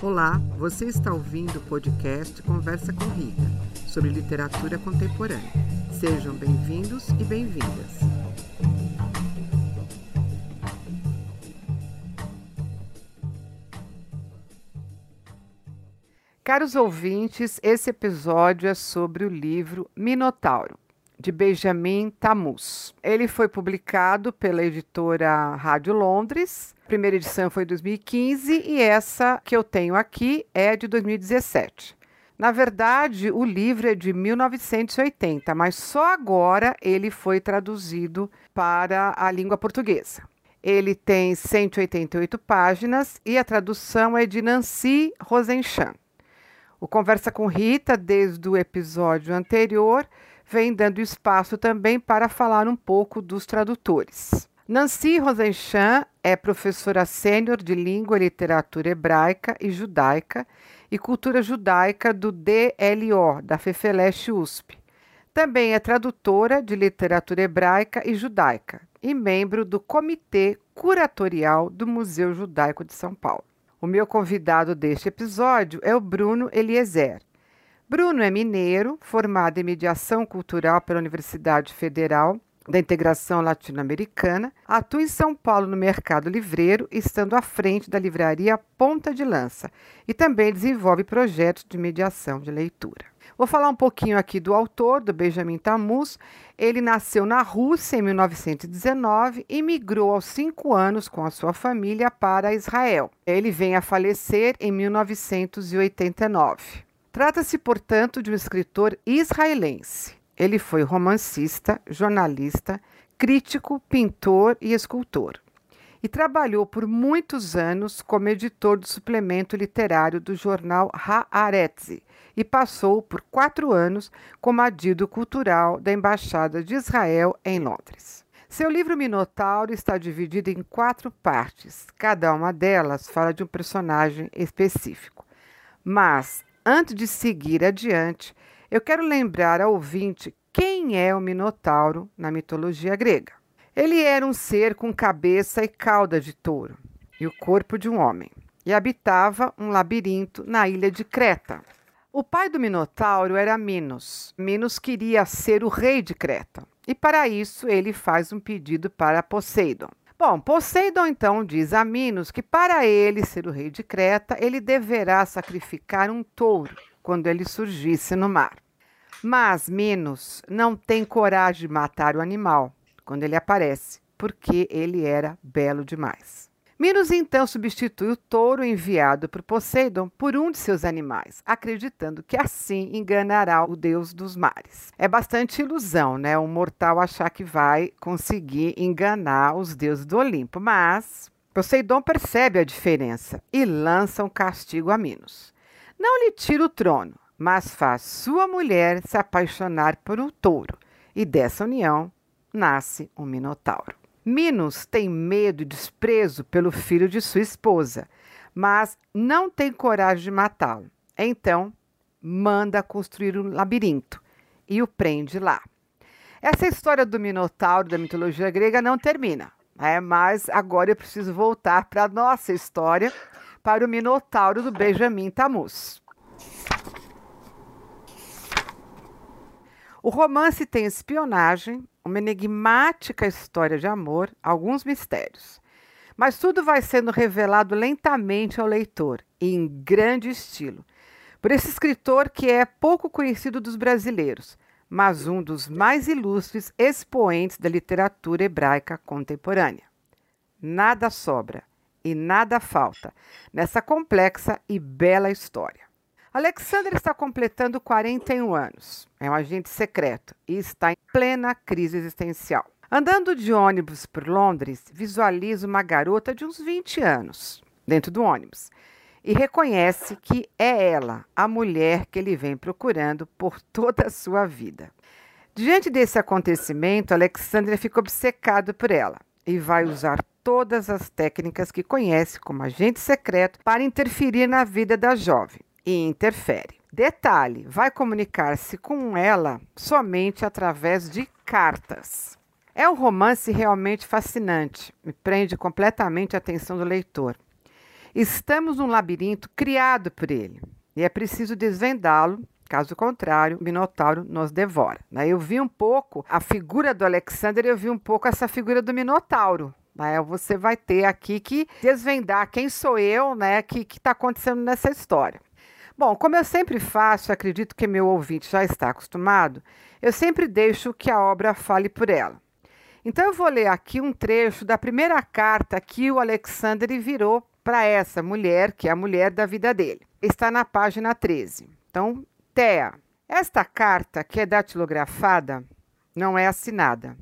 Olá, você está ouvindo o podcast Conversa com Rita, sobre literatura contemporânea. Sejam bem-vindos e bem-vindas. Caros ouvintes, esse episódio é sobre o livro Minotauro, de Benjamin Tamus. Ele foi publicado pela editora Rádio Londres. A primeira edição foi em 2015 e essa que eu tenho aqui é de 2017. Na verdade, o livro é de 1980, mas só agora ele foi traduzido para a língua portuguesa. Ele tem 188 páginas e a tradução é de Nancy Rosenchamp. O Conversa com Rita, desde o episódio anterior, vem dando espaço também para falar um pouco dos tradutores. Nancy Rosenchamp é professora sênior de língua e literatura hebraica e judaica e cultura judaica do DLO, da FEFELESH USP. Também é tradutora de literatura hebraica e judaica e membro do Comitê Curatorial do Museu Judaico de São Paulo. O meu convidado deste episódio é o Bruno Eliezer. Bruno é mineiro, formado em mediação cultural pela Universidade Federal da Integração Latino-Americana, atua em São Paulo no mercado livreiro, estando à frente da livraria Ponta de Lança, e também desenvolve projetos de mediação de leitura. Vou falar um pouquinho aqui do autor, do Benjamin Tamus. Ele nasceu na Rússia em 1919 e migrou aos cinco anos com a sua família para Israel. Ele vem a falecer em 1989. Trata-se, portanto, de um escritor israelense. Ele foi romancista, jornalista, crítico, pintor e escultor. E trabalhou por muitos anos como editor do suplemento literário do jornal Haaretz e passou por quatro anos como adido cultural da Embaixada de Israel em Londres. Seu livro Minotauro está dividido em quatro partes. Cada uma delas fala de um personagem específico. Mas Antes de seguir adiante, eu quero lembrar ao ouvinte quem é o Minotauro na mitologia grega. Ele era um ser com cabeça e cauda de touro e o corpo de um homem, e habitava um labirinto na ilha de Creta. O pai do Minotauro era Minos. Minos queria ser o rei de Creta, e para isso ele faz um pedido para Poseidon. Bom, Poseidon então diz a Minos que para ele ser o rei de Creta, ele deverá sacrificar um touro quando ele surgisse no mar. Mas Minos não tem coragem de matar o animal quando ele aparece, porque ele era belo demais. Minos então substitui o touro enviado por Poseidon por um de seus animais, acreditando que assim enganará o deus dos mares. É bastante ilusão, né? Um mortal achar que vai conseguir enganar os deuses do Olimpo, mas Poseidon percebe a diferença e lança um castigo a Minos. Não lhe tira o trono, mas faz sua mulher se apaixonar por um touro, e dessa união nasce um Minotauro. Minos tem medo e desprezo pelo filho de sua esposa, mas não tem coragem de matá-lo. Então, manda construir um labirinto e o prende lá. Essa história do Minotauro da mitologia grega não termina, é, mas agora eu preciso voltar para a nossa história, para o Minotauro do Benjamin Tamus. O romance tem espionagem, uma enigmática história de amor, alguns mistérios. Mas tudo vai sendo revelado lentamente ao leitor, em grande estilo, por esse escritor que é pouco conhecido dos brasileiros, mas um dos mais ilustres expoentes da literatura hebraica contemporânea. Nada sobra e nada falta nessa complexa e bela história. Alexander está completando 41 anos. É um agente secreto e está em plena crise existencial. Andando de ônibus por Londres, visualiza uma garota de uns 20 anos dentro do ônibus e reconhece que é ela, a mulher que ele vem procurando por toda a sua vida. Diante desse acontecimento, Alexandre fica obcecado por ela e vai usar todas as técnicas que conhece como agente secreto para interferir na vida da jovem e interfere. Detalhe: vai comunicar-se com ela somente através de cartas. É um romance realmente fascinante, me prende completamente a atenção do leitor. Estamos num labirinto criado por ele e é preciso desvendá-lo. Caso contrário, o Minotauro nos devora. Eu vi um pouco a figura do Alexander, eu vi um pouco essa figura do Minotauro. Você vai ter aqui que desvendar quem sou eu, né? O que está acontecendo nessa história. Bom, como eu sempre faço, acredito que meu ouvinte já está acostumado, eu sempre deixo que a obra fale por ela. Então eu vou ler aqui um trecho da primeira carta que o Alexander virou para essa mulher, que é a mulher da vida dele. Está na página 13. Então, Thea, esta carta que é datilografada não é assinada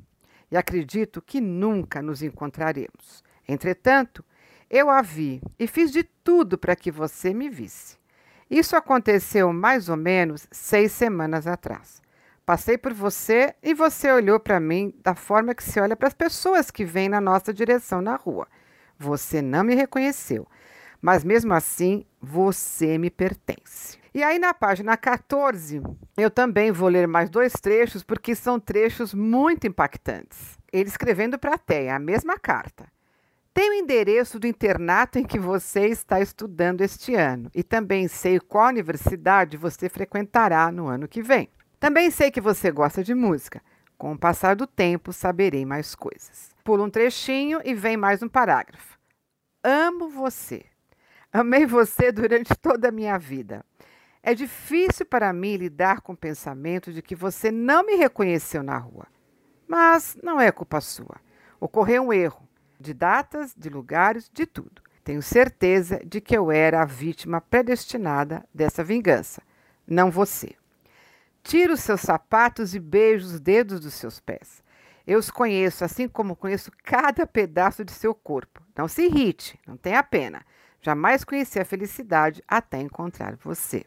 e acredito que nunca nos encontraremos. Entretanto, eu a vi e fiz de tudo para que você me visse. Isso aconteceu mais ou menos seis semanas atrás. Passei por você e você olhou para mim da forma que se olha para as pessoas que vêm na nossa direção na rua. Você não me reconheceu, mas mesmo assim você me pertence. E aí na página 14, eu também vou ler mais dois trechos porque são trechos muito impactantes. Ele escrevendo para a Teia a mesma carta. Tem o endereço do internato em que você está estudando este ano e também sei qual universidade você frequentará no ano que vem. Também sei que você gosta de música. Com o passar do tempo, saberei mais coisas. Pula um trechinho e vem mais um parágrafo. Amo você. Amei você durante toda a minha vida. É difícil para mim lidar com o pensamento de que você não me reconheceu na rua. Mas não é culpa sua. Ocorreu um erro de datas, de lugares, de tudo. Tenho certeza de que eu era a vítima predestinada dessa vingança, não você. Tira os seus sapatos e beije os dedos dos seus pés. Eu os conheço, assim como conheço cada pedaço de seu corpo. Não se irrite, não tenha pena. Jamais conheci a felicidade até encontrar você.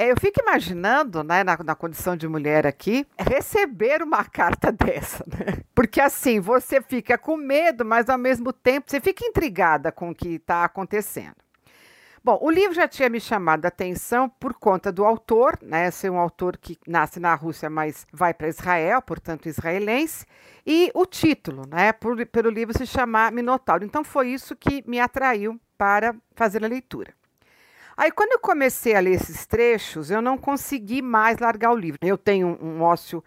É, eu fico imaginando, né, na, na, condição de mulher aqui, receber uma carta dessa, né? Porque assim, você fica com medo, mas ao mesmo tempo você fica intrigada com o que está acontecendo. Bom, o livro já tinha me chamado a atenção por conta do autor, né? Ser um autor que nasce na Rússia, mas vai para Israel, portanto israelense, e o título, né? Por, pelo livro se chamar Minotauro. Então foi isso que me atraiu para fazer a leitura. Aí, quando eu comecei a ler esses trechos, eu não consegui mais largar o livro. Eu tenho um ócio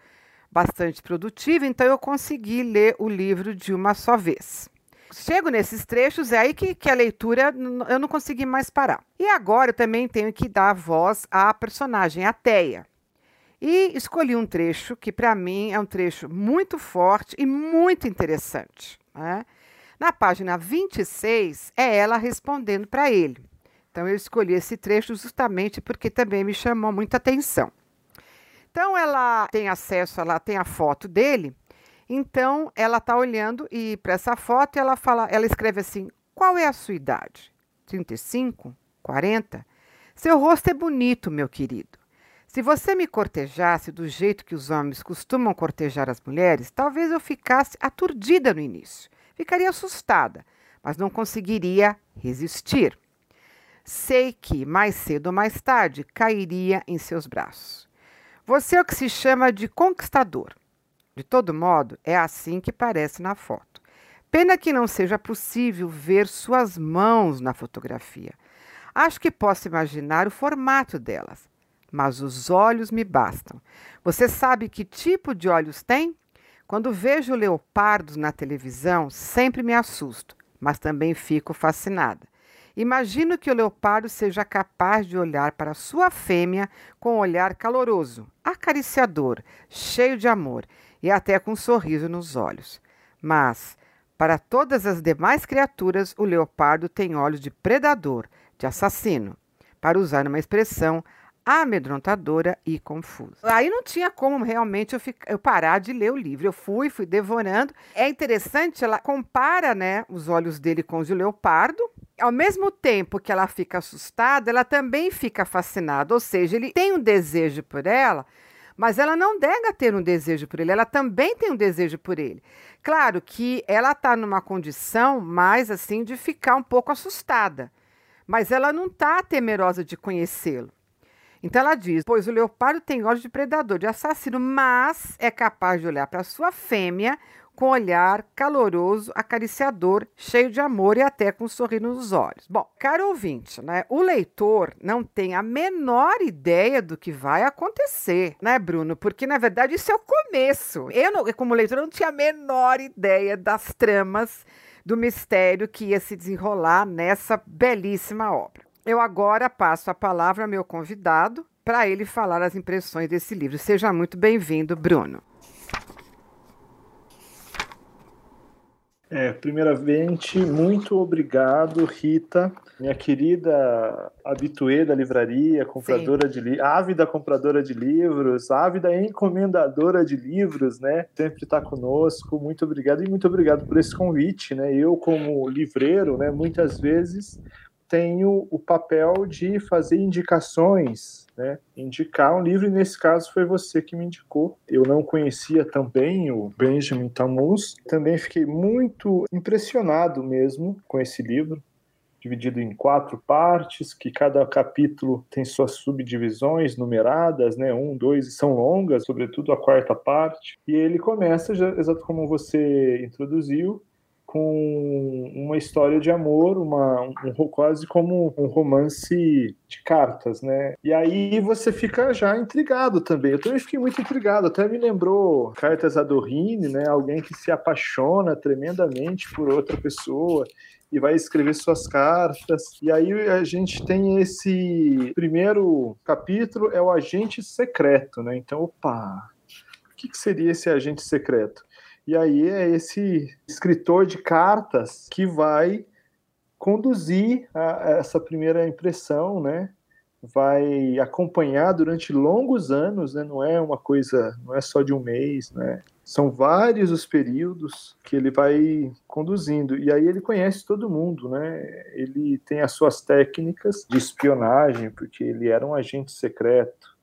bastante produtivo, então eu consegui ler o livro de uma só vez. Chego nesses trechos, é aí que, que a leitura eu não consegui mais parar. E agora eu também tenho que dar voz à personagem, a. E escolhi um trecho que, para mim, é um trecho muito forte e muito interessante. Né? Na página 26, é ela respondendo para ele. Então eu escolhi esse trecho justamente porque também me chamou muita atenção. Então ela tem acesso, ela tem a foto dele. Então ela está olhando e para essa foto ela fala, ela escreve assim: "Qual é a sua idade? 35? 40? Seu rosto é bonito, meu querido. Se você me cortejasse do jeito que os homens costumam cortejar as mulheres, talvez eu ficasse aturdida no início. Ficaria assustada, mas não conseguiria resistir. Sei que, mais cedo ou mais tarde, cairia em seus braços. Você é o que se chama de conquistador. De todo modo, é assim que parece na foto. Pena que não seja possível ver suas mãos na fotografia. Acho que posso imaginar o formato delas, mas os olhos me bastam. Você sabe que tipo de olhos tem? Quando vejo leopardos na televisão, sempre me assusto, mas também fico fascinada. Imagino que o leopardo seja capaz de olhar para sua fêmea com um olhar caloroso, acariciador, cheio de amor e até com um sorriso nos olhos. Mas, para todas as demais criaturas, o leopardo tem olhos de predador, de assassino, para usar uma expressão amedrontadora e confusa. Aí não tinha como realmente eu, ficar, eu, parar de ler o livro. Eu fui, fui devorando. É interessante, ela compara né, os olhos dele com os de leopardo. Ao mesmo tempo que ela fica assustada, ela também fica fascinada. Ou seja, ele tem um desejo por ela, mas ela não nega ter um desejo por ele, ela também tem um desejo por ele. Claro que ela está numa condição mais assim de ficar um pouco assustada, mas ela não está temerosa de conhecê-lo. Então ela diz: Pois o leopardo tem olhos de predador, de assassino, mas é capaz de olhar para sua fêmea com olhar caloroso, acariciador, cheio de amor e até com um sorriso nos olhos. Bom, caro ouvinte, né? O leitor não tem a menor ideia do que vai acontecer, né, Bruno? Porque na verdade isso é o começo. Eu, não, como leitor, não tinha a menor ideia das tramas do mistério que ia se desenrolar nessa belíssima obra. Eu agora passo a palavra ao meu convidado para ele falar as impressões desse livro. Seja muito bem-vindo, Bruno. É, primeiramente, muito obrigado, Rita, minha querida habituê da livraria, compradora Sim. de livros, ávida compradora de livros, ávida encomendadora de livros, né? Sempre está conosco. Muito obrigado e muito obrigado por esse convite, né? Eu, como livreiro, né, muitas vezes tenho o papel de fazer indicações né, indicar um livro, e nesse caso foi você que me indicou. Eu não conhecia também o Benjamin Tamus, também fiquei muito impressionado mesmo com esse livro, dividido em quatro partes, que cada capítulo tem suas subdivisões numeradas, né, um, dois, são longas, sobretudo a quarta parte, e ele começa, já, exato como você introduziu, com uma história de amor, uma, um, quase como um romance de cartas, né? E aí você fica já intrigado também. Eu também fiquei muito intrigado, até me lembrou Cartas a Dorine, né? Alguém que se apaixona tremendamente por outra pessoa e vai escrever suas cartas. E aí a gente tem esse primeiro capítulo, é o agente secreto, né? Então, opa, o que, que seria esse agente secreto? E aí é esse escritor de cartas que vai conduzir a, essa primeira impressão, né? Vai acompanhar durante longos anos, né? Não é uma coisa, não é só de um mês, né? São vários os períodos que ele vai conduzindo. E aí ele conhece todo mundo, né? Ele tem as suas técnicas de espionagem, porque ele era um agente secreto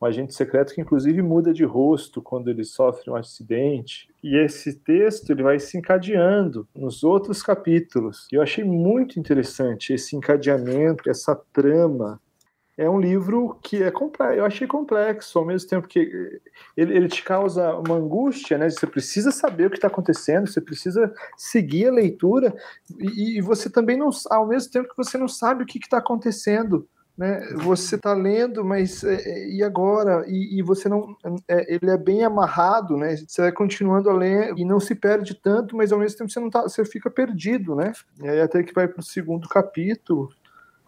um agente secreto que inclusive muda de rosto quando ele sofre um acidente. E esse texto ele vai se encadeando nos outros capítulos. E eu achei muito interessante esse encadeamento, essa trama. É um livro que é eu achei complexo, ao mesmo tempo que ele, ele te causa uma angústia, né? Você precisa saber o que está acontecendo, você precisa seguir a leitura, e, e, você também não, ao mesmo tempo que você não sabe o que está acontecendo né? Você está lendo, mas é, é, e agora? E, e você não, é, ele é bem amarrado, né? Você vai continuando a ler e não se perde tanto, mas ao mesmo tempo você não tá, você fica perdido, né? E aí até que vai para o segundo capítulo,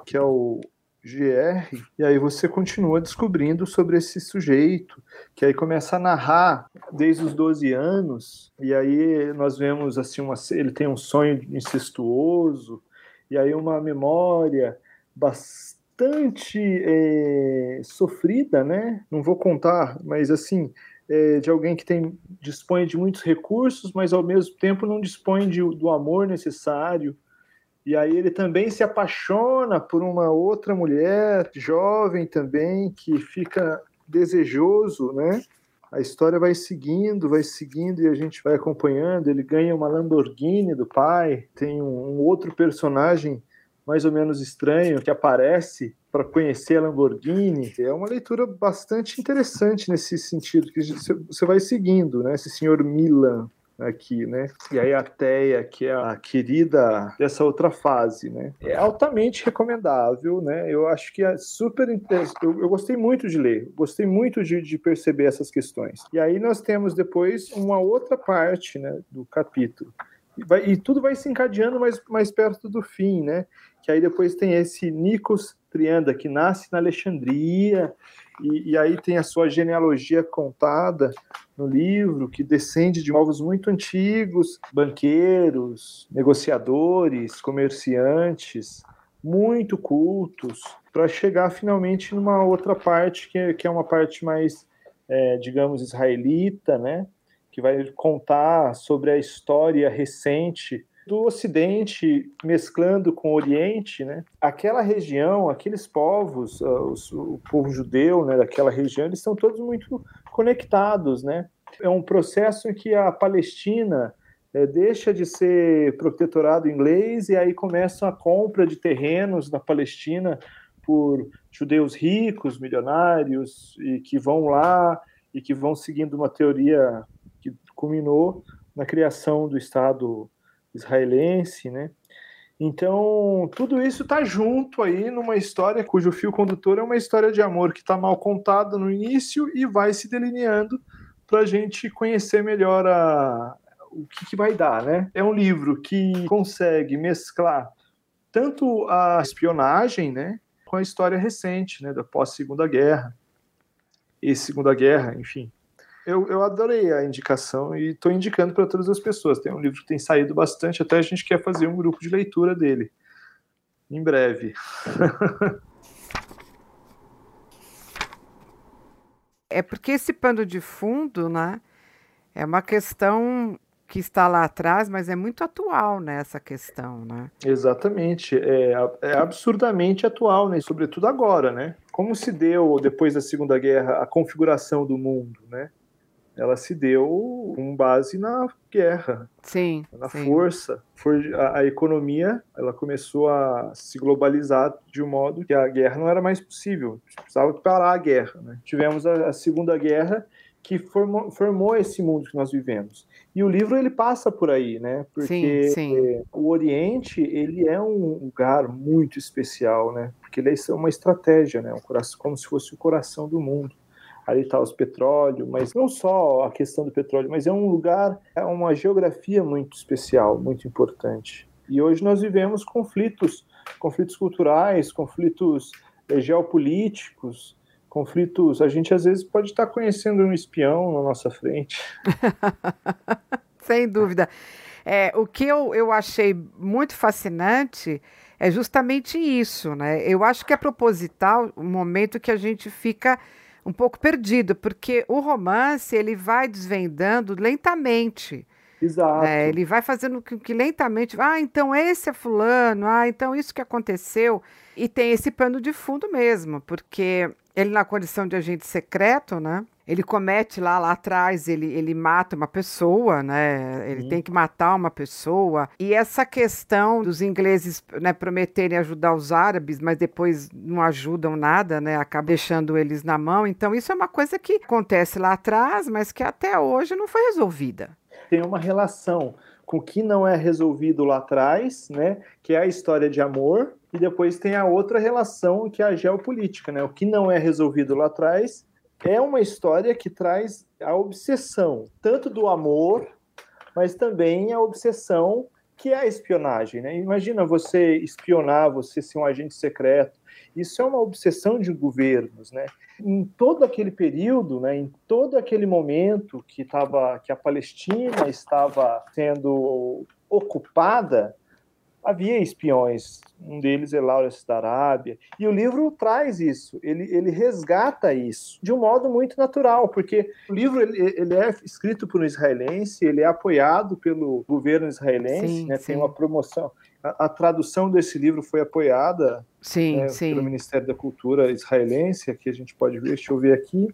que é o GR, e aí você continua descobrindo sobre esse sujeito, que aí começa a narrar desde os 12 anos, e aí nós vemos assim uma ele tem um sonho incestuoso, e aí uma memória bastante bastante é, sofrida, né? Não vou contar, mas assim, é, de alguém que tem dispõe de muitos recursos, mas ao mesmo tempo não dispõe de, do amor necessário. E aí ele também se apaixona por uma outra mulher, jovem também, que fica desejoso, né? A história vai seguindo, vai seguindo e a gente vai acompanhando. Ele ganha uma Lamborghini do pai, tem um, um outro personagem mais ou menos estranho que aparece para conhecer a Lamborghini. É uma leitura bastante interessante nesse sentido, que você vai seguindo, né? Esse senhor Milan aqui, né? E aí a Teia, que é a querida dessa outra fase, né? É altamente recomendável, né? Eu acho que é super eu, eu gostei muito de ler, gostei muito de, de, perceber essas questões. E aí nós temos depois uma outra parte, né, do capítulo. E, vai, e tudo vai se encadeando mais, mais perto do fim, né? Aí depois tem esse Nikos Trianda, que nasce na Alexandria, e, e, aí tem a sua genealogia contada no livro, que descende de povos muito antigos, banqueiros, negociadores, comerciantes, muito cultos, para chegar finalmente numa outra parte, que é, que é uma parte mais, é, digamos, israelita, né? que vai contar sobre a história recente do Ocidente mesclando com o Oriente, né? Aquela região, aqueles povos, uh, os, o povo judeu, né, daquela região, eles são todos muito conectados, né? É um processo em que a Palestina é, deixa de ser protetorado inglês e aí começa a compra de terrenos na Palestina por judeus ricos, milionários e que vão lá e que vão seguindo uma teoria que culminou na criação do Estado israelense, né? Então, tudo isso está junto aí numa história cujo fio condutor é uma história de amor que está mal contada no início e vai se delineando para a gente conhecer melhor a, o que, que vai dar, né? É um livro que consegue mesclar tanto a espionagem, né, com a história recente, né, da pós-segunda guerra e segunda guerra, enfim. Eu, eu adorei a indicação e estou indicando para todas as pessoas. Tem um livro que tem saído bastante, até a gente quer fazer um grupo de leitura dele em breve. é porque esse pano de fundo, né, é uma questão que está lá atrás, mas é muito atual nessa né, questão, né? Exatamente, é, é, absurdamente atual, né? Sobretudo agora, né? Como se deu depois da Segunda Guerra a configuração do mundo, né? Ela se deu com base na guerra, sim, na sim. força. A, a economia, ela começou a se globalizar de um modo que a guerra não era mais possível. Precisava parar a guerra, né? Tivemos a, a Segunda Guerra que formou, formou esse mundo que nós vivemos. E o livro ele passa por aí, né? Porque sim, sim. o Oriente ele é um lugar muito especial, né? Porque ele é uma estratégia, né? Um coração, como se fosse o coração do mundo. Ali está os petróleos, mas não só a questão do petróleo, mas é um lugar, é uma geografia muito especial, muito importante. E hoje nós vivemos conflitos, conflitos culturais, conflitos eh, geopolíticos, conflitos. A gente às vezes pode estar conhecendo um espião na nossa frente. Sem dúvida. É, o que eu, eu achei muito fascinante é justamente isso, né? Eu acho que é proposital o momento que a gente fica um pouco perdido, porque o romance ele vai desvendando lentamente. Exato. É, ele vai fazendo que, que, lentamente. Ah, então esse é fulano. Ah, então isso que aconteceu. E tem esse pano de fundo mesmo, porque ele na condição de agente secreto, né? Ele comete lá, lá atrás, ele, ele mata uma pessoa, né? Ele Sim. tem que matar uma pessoa. E essa questão dos ingleses né, prometerem ajudar os árabes, mas depois não ajudam nada, né? Acaba deixando eles na mão. Então, isso é uma coisa que acontece lá atrás, mas que até hoje não foi resolvida. Tem uma relação com o que não é resolvido lá atrás, né? Que é a história de amor, e depois tem a outra relação que é a geopolítica, né? O que não é resolvido lá atrás é uma história que traz a obsessão tanto do amor, mas também a obsessão que é a espionagem, né? Imagina você espionar, você ser um agente secreto. Isso é uma obsessão de governos, né? Em todo aquele período, né, em todo aquele momento que estava que a Palestina estava sendo ocupada, havia espiões, um deles é Lawrence da Arábia, e o livro traz isso, ele, ele resgata isso de um modo muito natural, porque o livro ele, ele é escrito por um israelense, ele é apoiado pelo governo israelense, sim, né, sim. tem uma promoção, a, a, tradução desse livro foi apoiada sim, né, pelo Ministério da Cultura israelense, aqui a gente pode ver, deixa eu ver aqui,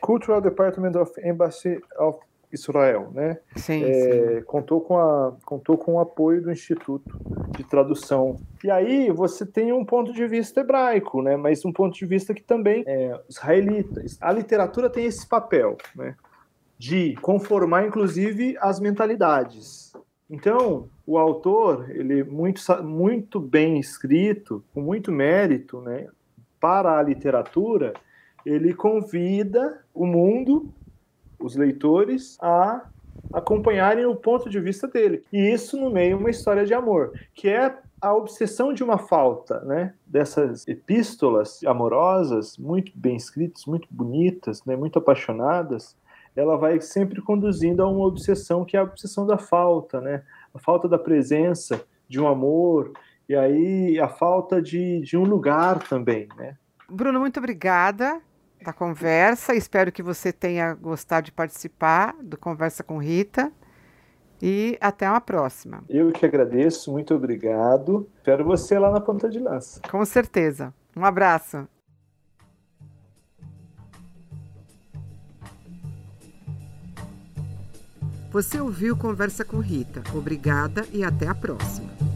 Cultural Department of Embassy of Israel, né? Sim, é, sim. Contou, com a, contou com o apoio do Instituto de Tradução. E aí você tem um ponto de vista hebraico, né? Mas um ponto de vista que também é israelita. A literatura tem esse papel, né? De conformar, inclusive, as mentalidades. Então, o autor, ele muito, muito bem escrito, com muito mérito, né? Para a literatura, ele convida o mundo os leitores a acompanharem o ponto de vista dele. E isso no meio uma história de amor, que é a obsessão de uma falta, né? Dessas epístolas amorosas, muito bem escritas, muito bonitas, né? Muito apaixonadas, ela vai sempre conduzindo a uma obsessão que é a obsessão da falta, né? A falta da presença de um amor e aí a falta de, de um lugar também, né? Bruno, muito obrigada da conversa. Espero que você tenha gostado de participar do Conversa com Rita. E até uma próxima. Eu que agradeço, muito obrigado. Espero você lá na ponta de lança. Com certeza. Um abraço. Você ouviu Conversa com Rita. Obrigada e até a próxima.